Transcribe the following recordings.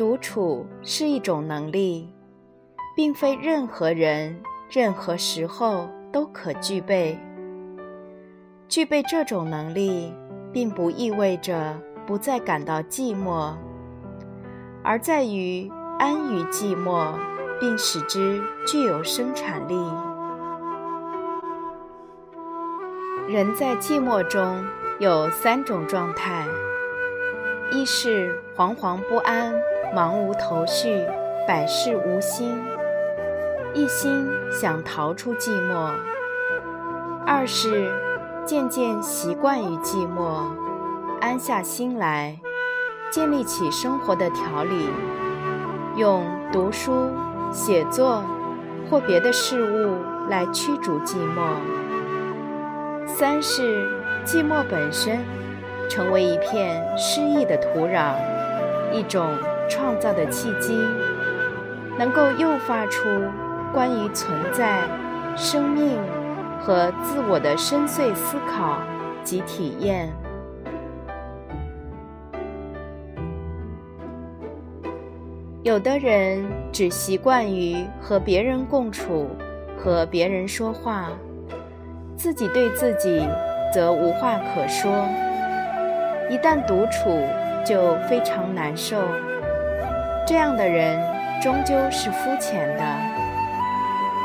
独处是一种能力，并非任何人、任何时候都可具备。具备这种能力，并不意味着不再感到寂寞，而在于安于寂寞，并使之具有生产力。人在寂寞中有三种状态：一是惶惶不安。忙无头绪，百事无心，一心想逃出寂寞；二是渐渐习惯于寂寞，安下心来，建立起生活的条理，用读书、写作或别的事物来驱逐寂寞；三是寂寞本身成为一片诗意的土壤，一种。创造的契机，能够诱发出关于存在、生命和自我的深邃思考及体验。有的人只习惯于和别人共处，和别人说话，自己对自己则无话可说。一旦独处，就非常难受。这样的人终究是肤浅的。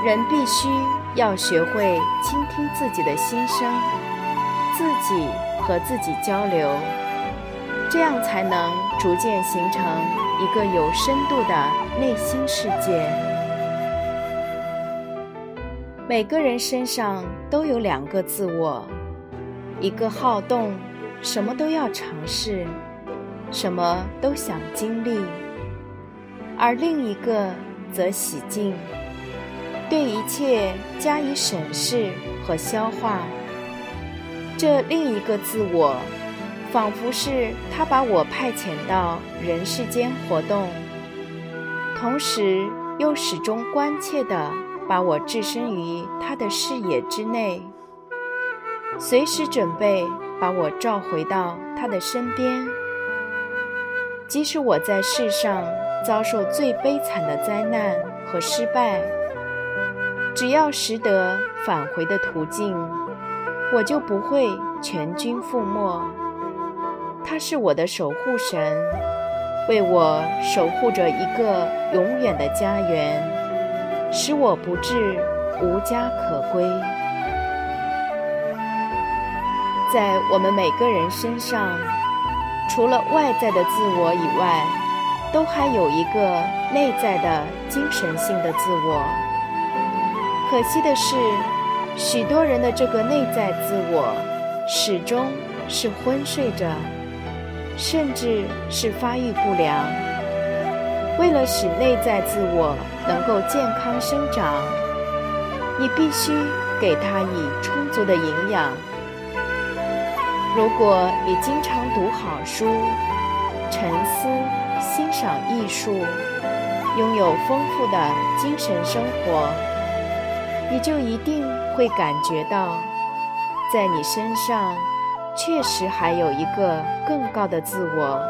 人必须要学会倾听自己的心声，自己和自己交流，这样才能逐渐形成一个有深度的内心世界。每个人身上都有两个自我，一个好动，什么都要尝试，什么都想经历。而另一个则洗净，对一切加以审视和消化。这另一个自我，仿佛是他把我派遣到人世间活动，同时又始终关切地把我置身于他的视野之内，随时准备把我召回到他的身边，即使我在世上。遭受最悲惨的灾难和失败，只要识得返回的途径，我就不会全军覆没。他是我的守护神，为我守护着一个永远的家园，使我不至无家可归。在我们每个人身上，除了外在的自我以外，都还有一个内在的精神性的自我。可惜的是，许多人的这个内在自我始终是昏睡着，甚至是发育不良。为了使内在自我能够健康生长，你必须给它以充足的营养。如果你经常读好书，沉思。欣赏艺术，拥有丰富的精神生活，你就一定会感觉到，在你身上确实还有一个更高的自我。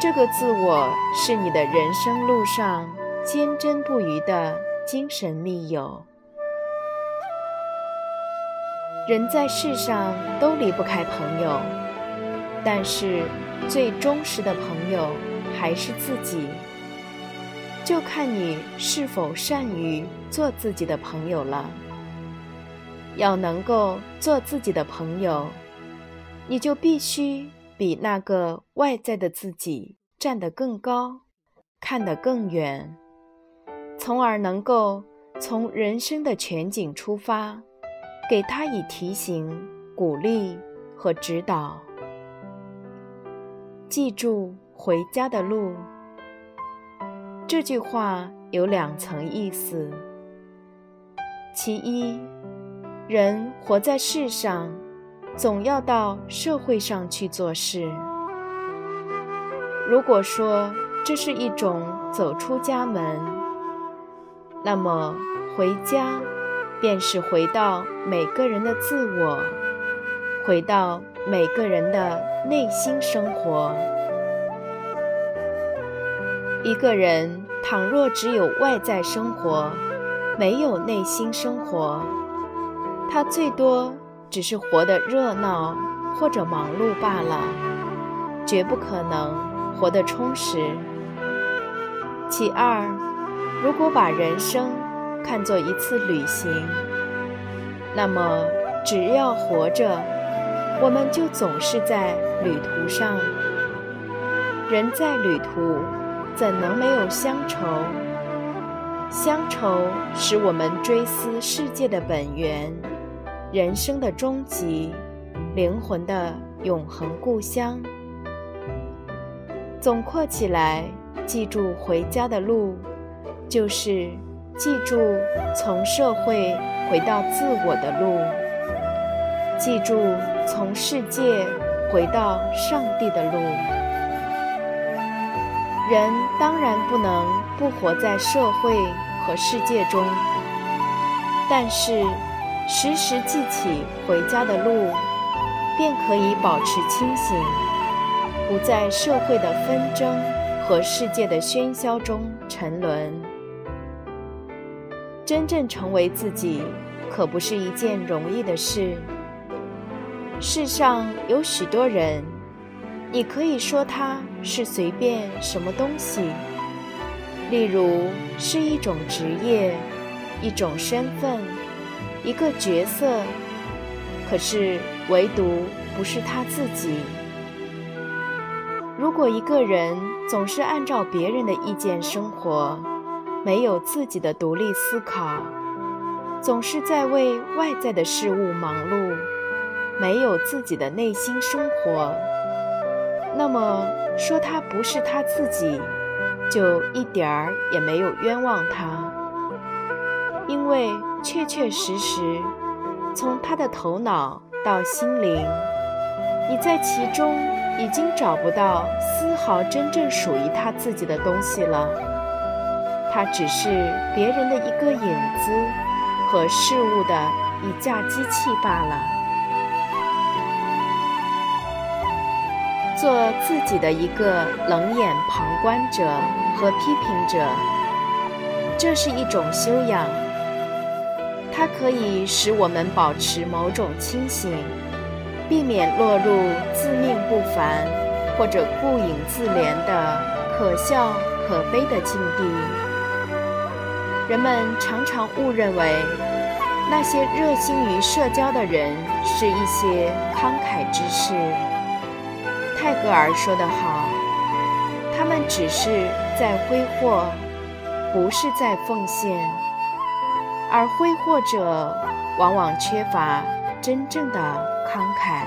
这个自我是你的人生路上坚贞不渝的精神密友。人在世上都离不开朋友，但是最忠实的朋友。还是自己，就看你是否善于做自己的朋友了。要能够做自己的朋友，你就必须比那个外在的自己站得更高，看得更远，从而能够从人生的全景出发，给他以提醒、鼓励和指导。记住。回家的路这句话有两层意思。其一，人活在世上，总要到社会上去做事。如果说这是一种走出家门，那么回家便是回到每个人的自我，回到每个人的内心生活。一个人倘若只有外在生活，没有内心生活，他最多只是活得热闹或者忙碌罢了，绝不可能活得充实。其二，如果把人生看作一次旅行，那么只要活着，我们就总是在旅途上。人在旅途。怎能没有乡愁？乡愁使我们追思世界的本源，人生的终极，灵魂的永恒故乡。总括起来，记住回家的路，就是记住从社会回到自我的路，记住从世界回到上帝的路。人当然不能不活在社会和世界中，但是时时记起回家的路，便可以保持清醒，不在社会的纷争和世界的喧嚣中沉沦。真正成为自己，可不是一件容易的事。世上有许多人。你可以说他是随便什么东西，例如是一种职业、一种身份、一个角色，可是唯独不是他自己。如果一个人总是按照别人的意见生活，没有自己的独立思考，总是在为外在的事物忙碌，没有自己的内心生活。那么说他不是他自己，就一点儿也没有冤枉他，因为确确实实，从他的头脑到心灵，你在其中已经找不到丝毫真正属于他自己的东西了，他只是别人的一个影子和事物的一架机器罢了。做自己的一个冷眼旁观者和批评者，这是一种修养。它可以使我们保持某种清醒，避免落入自命不凡或者顾影自怜的可笑可悲的境地。人们常常误认为，那些热心于社交的人是一些慷慨之士。泰戈尔说得好：“他们只是在挥霍，不是在奉献。而挥霍者往往缺乏真正的慷慨。”